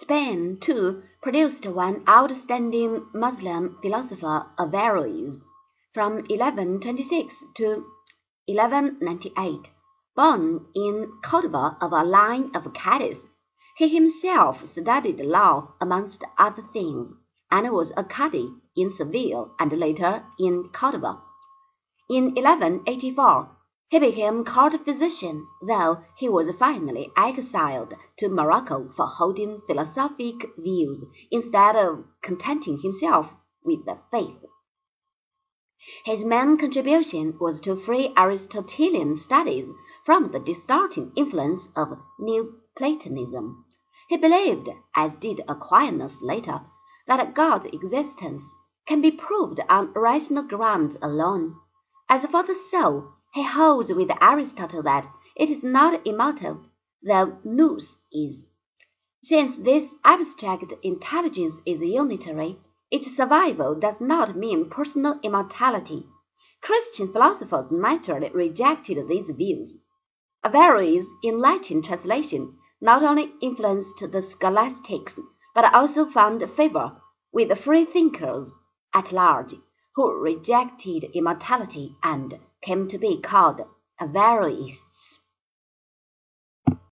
Spain, too, produced one outstanding Moslem philosopher, Averroes, from 1126 to 1198. Born in Cordova of a line of cadis, he himself studied law amongst other things, and was a Cadi in Seville and later in Cordova. In 1184 he became court physician, though he was finally exiled to Morocco for holding philosophic views instead of contenting himself with the faith. His main contribution was to free Aristotelian studies from the distorting influence of Neoplatonism. He believed, as did Aquinas later, that God's existence can be proved on rational grounds alone. As for the soul, he holds with Aristotle that it is not immortal, though nous is. Since this abstract intelligence is unitary, its survival does not mean personal immortality. Christian philosophers naturally rejected these views. Averroes, in Latin translation, not only influenced the scholastics, but also found favor with the freethinkers at large, who rejected immortality and came to be called Averroists.